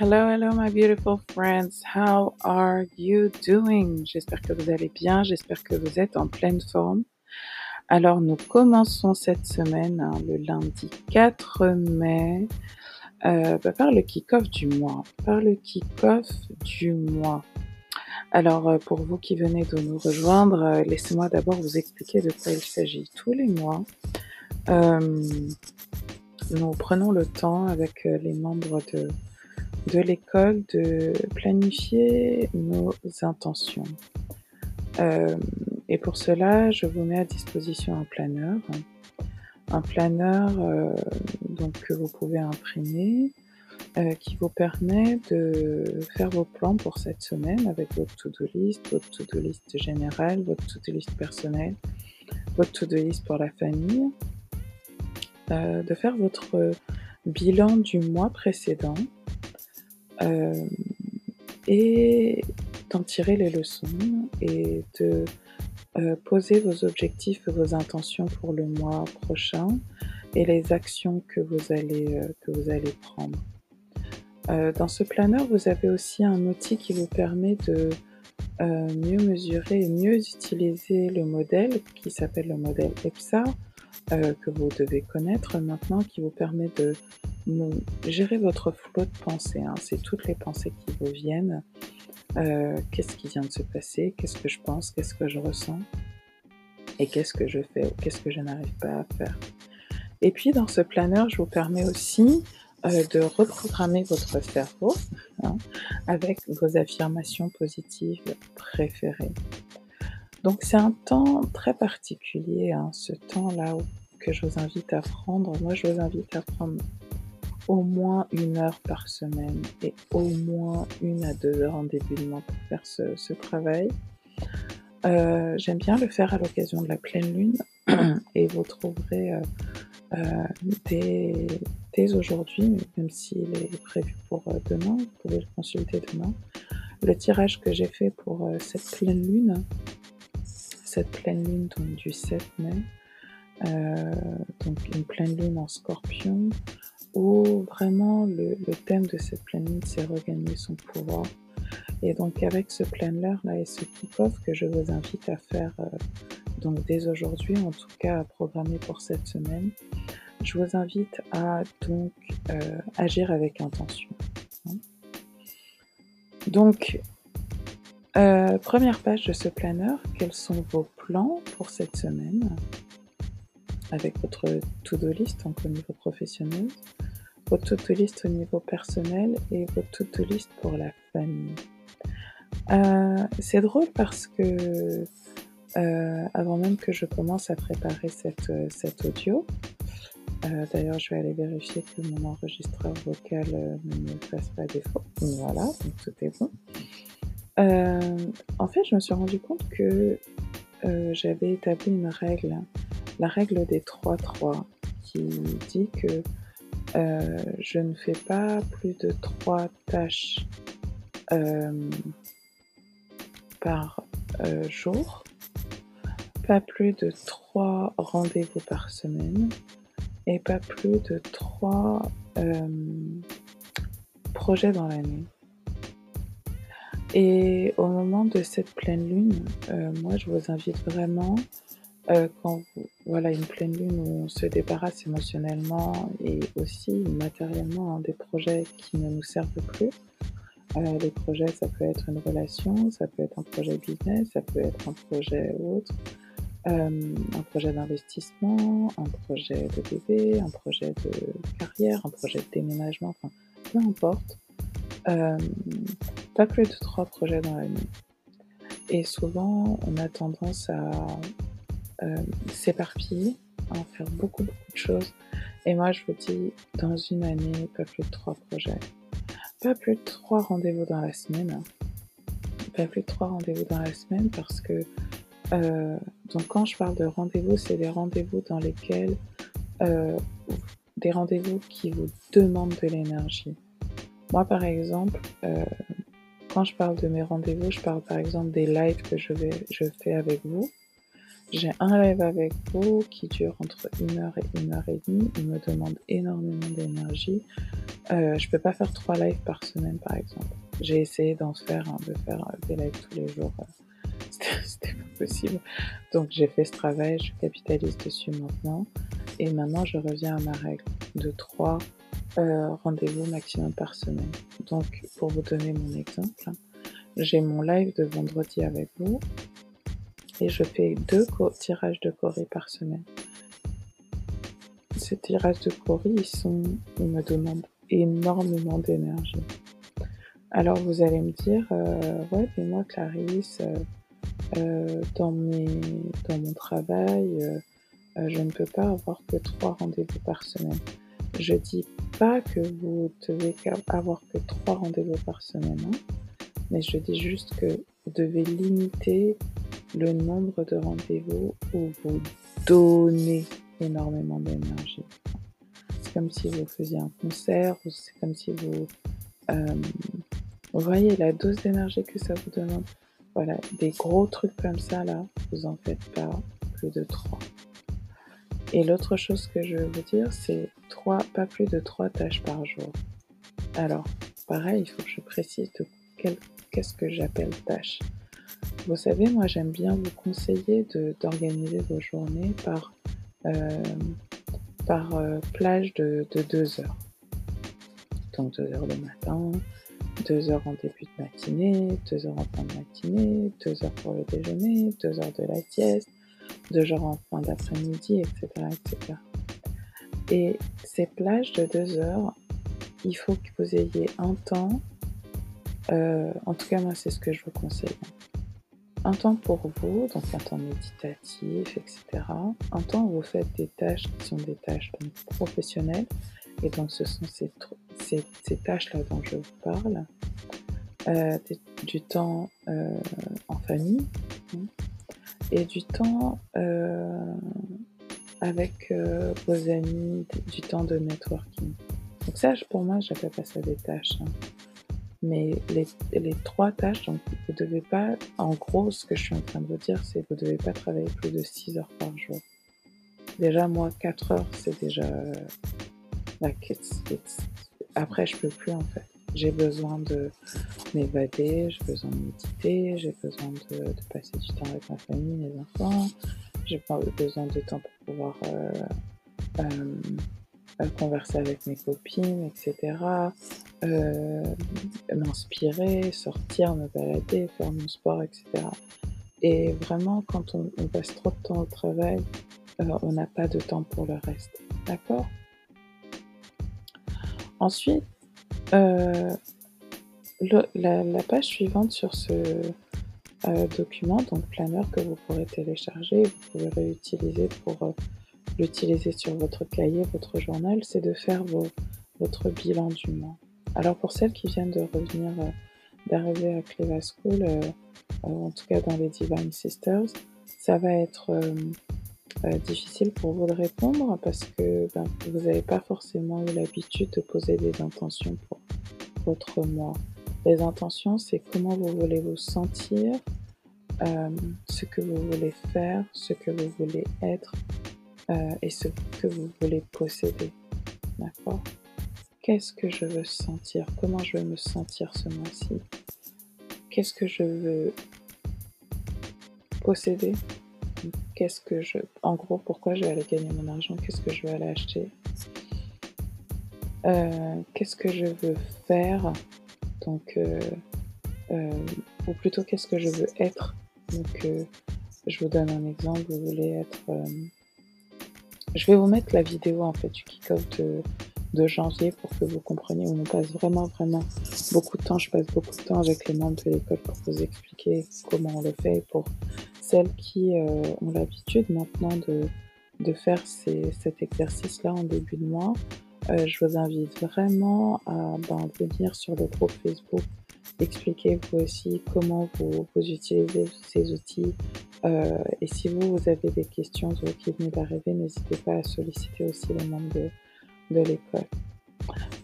Hello, hello, my beautiful friends. How are you doing? J'espère que vous allez bien. J'espère que vous êtes en pleine forme. Alors, nous commençons cette semaine, hein, le lundi 4 mai, euh, bah, par le kick-off du mois. Par le kick-off du mois. Alors, euh, pour vous qui venez de nous rejoindre, euh, laissez-moi d'abord vous expliquer de quoi il s'agit. Tous les mois, nous prenons le temps avec les membres de de l'école de planifier nos intentions. Euh, et pour cela, je vous mets à disposition un planeur. Un planeur euh, donc, que vous pouvez imprimer, euh, qui vous permet de faire vos plans pour cette semaine avec votre to-do list, votre to-do list générale, votre to-do list personnelle, votre to-do list pour la famille, de faire votre bilan du mois précédent euh, et d'en tirer les leçons et de euh, poser vos objectifs et vos intentions pour le mois prochain et les actions que vous allez, euh, que vous allez prendre. dans ce planeur, vous avez aussi un outil qui vous permet de mieux mesurer et mieux utiliser le modèle qui s'appelle le modèle EPSA, que vous devez connaître maintenant, qui vous permet de gérer votre flot de pensée. Hein. C'est toutes les pensées qui vous viennent. Euh, qu'est-ce qui vient de se passer? Qu'est-ce que je pense? Qu'est-ce que je ressens? Et qu'est-ce que je fais? Qu'est-ce que je n'arrive pas à faire? Et puis dans ce planeur, je vous permets aussi euh, de reprogrammer votre cerveau hein, avec vos affirmations positives préférées. Donc c'est un temps très particulier, hein, ce temps-là que je vous invite à prendre. Moi, je vous invite à prendre au moins une heure par semaine et au moins une à deux heures en début de mois pour faire ce, travail. Euh, j'aime bien le faire à l'occasion de la pleine lune et vous trouverez euh, euh, dès, aujourd'hui, même s'il est prévu pour demain, vous pouvez le consulter demain, le tirage que j'ai fait pour cette pleine lune, cette pleine lune donc du 7 mai, donc une pleine lune en scorpion, où vraiment le, thème de cette pleine lune, c'est regagner son pouvoir. Et donc avec ce planner là et ce kick-off que je vous invite à faire euh, donc dès aujourd'hui, en tout cas à programmer pour cette semaine, je vous invite à donc euh, agir avec intention. Hein. Donc, euh, première page de ce planner, quels sont vos plans pour cette semaine avec votre to-do list donc au niveau professionnel votre to-do list au niveau personnel et votre to-do list pour la famille? Euh, c'est drôle parce que euh, avant même que je commence à préparer cette, cet audio, d'ailleurs je vais aller vérifier que mon enregistreur vocal ne me fasse pas défaut. Voilà, donc tout est bon. En fait, je me suis rendu compte que j'avais établi une règle, la règle des 3-3, qui dit que euh, je ne fais pas plus de trois tâches euh, par euh, jour, pas plus de trois rendez-vous par semaine et pas plus de trois projets dans l'année. Et au moment de cette pleine lune, moi je vous invite vraiment euh, quand voilà une pleine lune où on se débarrasse émotionnellement et aussi matériellement hein, des projets qui ne nous servent plus. Euh, les projets, ça peut être une relation, ça peut être un projet business, ça peut être un projet autre, euh, un projet d'investissement, un projet de bébé, un projet de carrière, un projet de déménagement, enfin peu importe. Pas plus de trois projets dans l'année. Et souvent, on a tendance à euh, s'éparpiller, en faire beaucoup, beaucoup de choses. Et moi, je vous dis, dans une année, pas plus de trois projets. Pas plus de trois rendez-vous dans la semaine. Pas plus de trois rendez-vous dans la semaine parce que, euh, donc quand je parle de rendez-vous, c'est des rendez-vous dans lesquels, euh, des rendez-vous qui vous demandent de l'énergie. Moi, par exemple, quand je parle de mes rendez-vous, je parle par exemple des lives que je, fais avec vous J'ai un live avec vous qui dure entre une heure et une heure et demie. Il me demande énormément d'énergie. Euh, je peux pas faire trois lives par semaine, par exemple. J'ai essayé d'en faire, de faire des lives tous les jours. C'était pas possible. Donc j'ai fait ce travail, je capitalise dessus maintenant. Et maintenant, je reviens à ma règle de trois euh, rendez-vous maximum par semaine. Donc, pour vous donner mon exemple, j'ai mon live de vendredi avec vous et je fais deux tirages de Corée par semaine. Ces tirages de Corée, ils, sont, me demandent énormément d'énergie. Alors vous allez me dire, euh, ouais, mais moi Clarisse, euh, dans mon travail, je ne peux pas avoir que trois rendez-vous par semaine. Je dis pas que vous devez avoir que trois rendez-vous par semaine, hein, mais je dis juste que vous devez limiter le nombre de rendez-vous où vous donnez énormément d'énergie. C'est comme si vous faisiez un concert ou c'est comme si vous... Euh, vous voyez la dose d'énergie que ça vous demande. Voilà, des gros trucs comme ça, là, vous en faites pas plus de trois. Et l'autre chose que je veux vous dire, c'est pas plus de trois tâches par jour. Alors, pareil, il faut que je précise qu'est-ce que j'appelle tâche. Vous savez, moi j'aime bien vous conseiller d'organiser vos journées par, euh, par euh, plage de, de deux heures. Donc deux heures le matin, deux heures en début de matinée, deux heures en fin de matinée, deux heures pour le déjeuner, deux heures de la sieste, deux heures en fin d'après-midi, etc., etc. Et ces plages de deux heures, il faut que vous ayez un temps, euh, en tout cas moi c'est ce que je vous conseille, un temps pour vous, donc un temps méditatif, etc. Un temps où vous faites des tâches qui sont des tâches professionnelles, et donc ce sont ces, tâches-là dont je vous parle. Euh, du temps euh, en famille et du temps euh, avec vos amis, du temps de networking. Donc ça, pour moi, j'appelle pas ça des tâches. Hein. Mais les, les, trois tâches, donc vous devez pas, en gros, ce que je suis en train de vous dire, c'est que vous devez pas travailler plus de 6 heures par jour. Déjà, moi, 4 heures, c'est déjà, like, après, je peux plus, en fait. J'ai besoin de m'évader, j'ai besoin de méditer, j'ai besoin de, passer du temps avec ma famille, mes enfants, j'ai besoin de temps pour pouvoir euh, euh, converser avec mes copines, etc euh, m'inspirer, sortir, me balader, faire mon sport, etc. Et vraiment, quand on, passe trop de temps au travail, euh, on n'a pas de temps pour le reste. D'accord? Ensuite, euh, la, page suivante sur ce euh, document, donc planeur que vous pourrez télécharger, vous pouvez réutiliser pour euh, l'utiliser sur votre cahier, votre journal, c'est de faire votre bilan du mois. Alors pour celles qui viennent de revenir, d'arriver à Cleva School, en tout cas dans les Divine Sisters, ça va être difficile pour vous de répondre parce que ben, vous n'avez pas forcément eu l'habitude de poser des intentions pour votre mois. Les intentions, c'est comment vous voulez vous sentir, ce que vous voulez faire, ce que vous voulez être et ce que vous voulez posséder. D'accord? Qu'est-ce que je veux sentir? Comment je veux me sentir ce mois-ci? Qu'est-ce que je veux posséder? Qu'est-ce que je... En gros, pourquoi je vais aller gagner mon argent Qu'est-ce que je veux aller acheter euh, Qu'est-ce que je veux faire Donc, euh, euh, ou plutôt, qu'est-ce que je veux être Donc, je vous donne un exemple. Vous voulez être... je vais vous mettre la vidéo, en fait, du kick-off de de janvier pour que vous compreniez où on passe vraiment, vraiment beaucoup de temps. Je passe beaucoup de temps avec les membres de l'école pour vous expliquer comment on le fait. Pour celles qui euh, ont l'habitude maintenant de, de faire cet exercice-là en début de mois, euh, je vous invite vraiment à ben, venir sur le groupe Facebook, expliquer vous aussi comment vous, vous utilisez ces outils. Euh, et si vous, vous avez des questions qui venez d'arriver, n'hésitez pas à solliciter aussi les membres de, de l'école.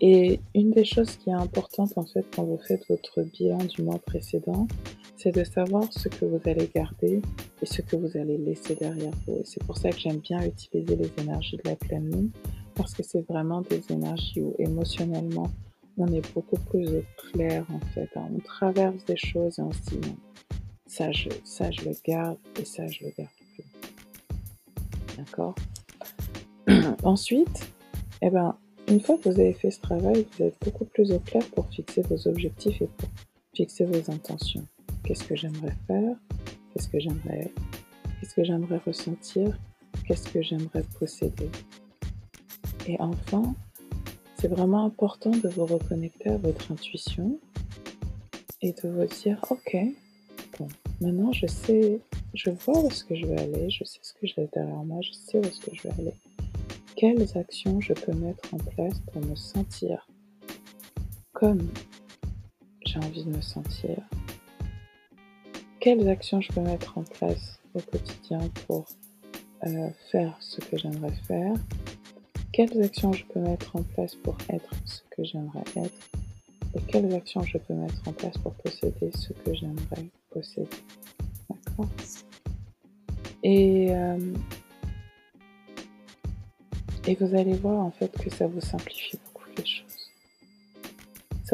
Et une des choses qui est importante en fait quand vous faites votre bilan du mois précédent, c'est de savoir ce que vous allez garder et ce que vous allez laisser derrière vous. Et c'est pour ça que j'aime bien utiliser les énergies de la pleine lune, parce que c'est vraiment des énergies où émotionnellement, on est beaucoup plus au clair en fait. Hein. On traverse des choses et on se dit ça je, le garde et ça je le garde plus. D'accord? Ensuite, eh ben, une fois que vous avez fait ce travail, vous êtes beaucoup plus au clair pour fixer vos objectifs et pour fixer vos intentions. Qu'est-ce que j'aimerais faire? Qu'est-ce que j'aimerais être Qu'est-ce que j'aimerais ressentir? Qu'est-ce que j'aimerais posséder? Et enfin, c'est vraiment important de vous reconnecter à votre intuition et de vous dire, ok, bon, maintenant je sais, je vois où est-ce que je vais aller, je sais ce que j'ai derrière moi, je sais où est-ce que je vais aller. Quelles actions je peux mettre en place pour me sentir comme j'ai envie de me sentir? Quelles actions je peux mettre en place au quotidien pour euh, faire ce que j'aimerais faire? Quelles actions je peux mettre en place pour être ce que j'aimerais être? Et quelles actions je peux mettre en place pour posséder ce que j'aimerais posséder? D'accord? Et euh, et vous allez voir en fait que ça vous simplifie.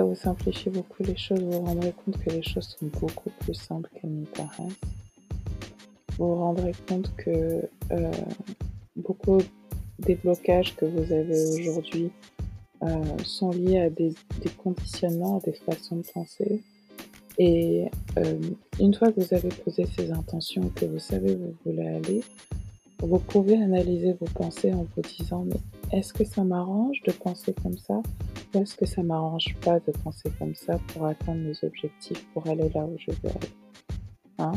Vous simplifie beaucoup les choses, vous vous rendrez compte que les choses sont beaucoup plus simples qu'elles n'y paraissent. Vous vous rendrez compte que euh, beaucoup des blocages que vous avez aujourd'hui euh, sont liés à des, conditionnements, à des façons de penser. Et euh, une fois que vous avez posé ces intentions, que vous savez où vous voulez aller, vous pouvez analyser vos pensées en vous disant mais est-ce que ça m'arrange de penser comme ça? Est-ce que ça m'arrange pas de penser comme ça pour atteindre mes objectifs, pour aller là où je veux aller. Hein?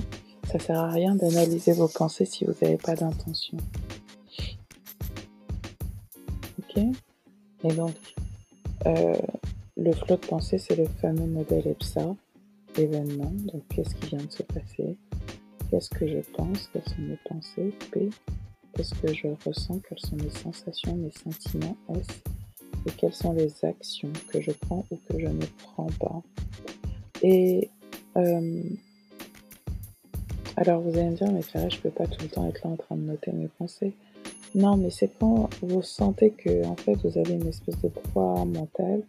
Ça sert à rien d'analyser vos pensées si vous n'avez pas d'intention. Ok? Et donc, euh, le flot de pensée, c'est le fameux modèle EPSA, événement. Donc, qu'est-ce qui vient de se passer? Qu'est-ce que je pense? Quelles sont mes pensées? P. Qu'est-ce que je ressens? Quelles sont mes sensations, mes sentiments? S. Et quelles sont les actions que je prends ou que je ne prends pas Et euh, alors vous allez me dire, mais Ferret, je peux pas tout le temps être là en train de noter mes pensées. Non, mais c'est quand vous sentez que en fait vous avez une espèce de poids mental,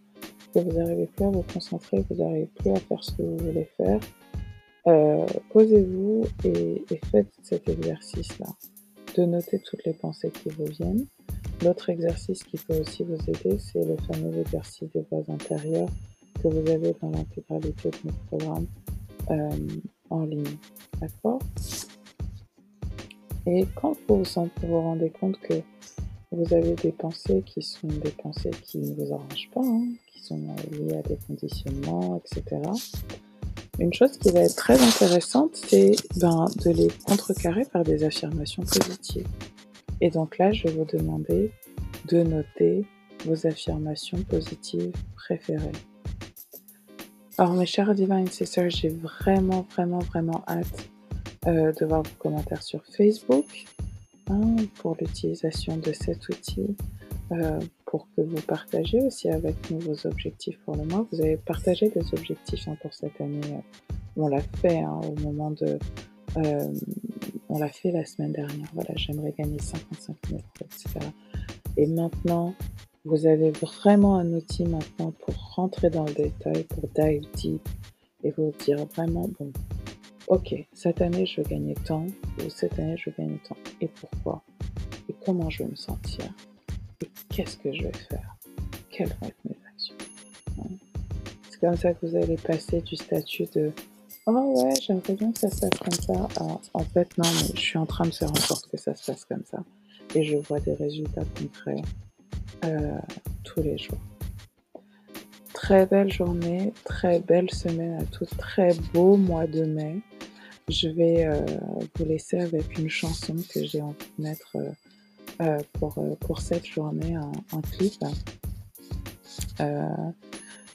que vous n'arrivez plus à vous concentrer, que vous n'arrivez plus à faire ce que vous voulez faire, euh, posez-vous et, faites cet exercice-là, de noter toutes les pensées qui vous viennent. L'autre exercice qui peut aussi vous aider, c'est le fameux exercice des voix intérieures que vous avez dans l'intégralité de notre programme euh, en ligne. D'accord? Et quand vous vous rendez compte que vous avez des pensées qui sont des pensées qui ne vous arrangent pas, hein, qui sont liées à des conditionnements, etc., une chose qui va être très intéressante, c'est ben, de les contrecarrer par des affirmations positives. Et donc là, je vais vous demander de noter vos affirmations positives préférées. Alors mes chers Divine Sisters, j'ai vraiment, vraiment, vraiment hâte euh, de voir vos commentaires sur Facebook hein, pour l'utilisation de cet outil. Euh, pour que vous partagez aussi avec nous vos objectifs pour le mois. Vous avez partagé des objectifs hein, pour cette année. On l'a fait hein, au moment de... Euh, on l'a fait la semaine dernière. Voilà, j'aimerais gagner 55 000 etc. Et maintenant, vous avez vraiment un outil maintenant pour rentrer dans le détail, pour dive deep et vous dire vraiment, bon, ok, cette année je veux gagner tant, ou cette année je veux gagner tant, et pourquoi, et comment je vais me sentir, et qu'est-ce que je vais faire? Quelles vont être mes actions? C'est comme ça que vous allez passer du statut de Oh ouais, j'aimerais bien que ça se passe comme ça. en fait, non, mais je suis en train de faire en sorte que ça se passe comme ça. Et je vois des résultats concrets euh, tous les jours. Très belle journée, très belle semaine à tous, très beau mois de mai. Je vais euh, vous laisser avec une chanson que j'ai envie de mettre euh, pour, pour cette journée un, clip euh,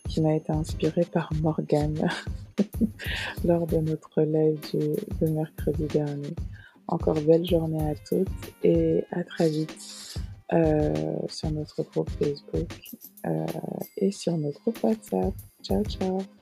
qui m'a été inspiré par Morgane lors de notre live de mercredi dernier. Encore belle journée à toutes et à très vite sur notre groupe Facebook et sur notre groupe WhatsApp. Ciao ciao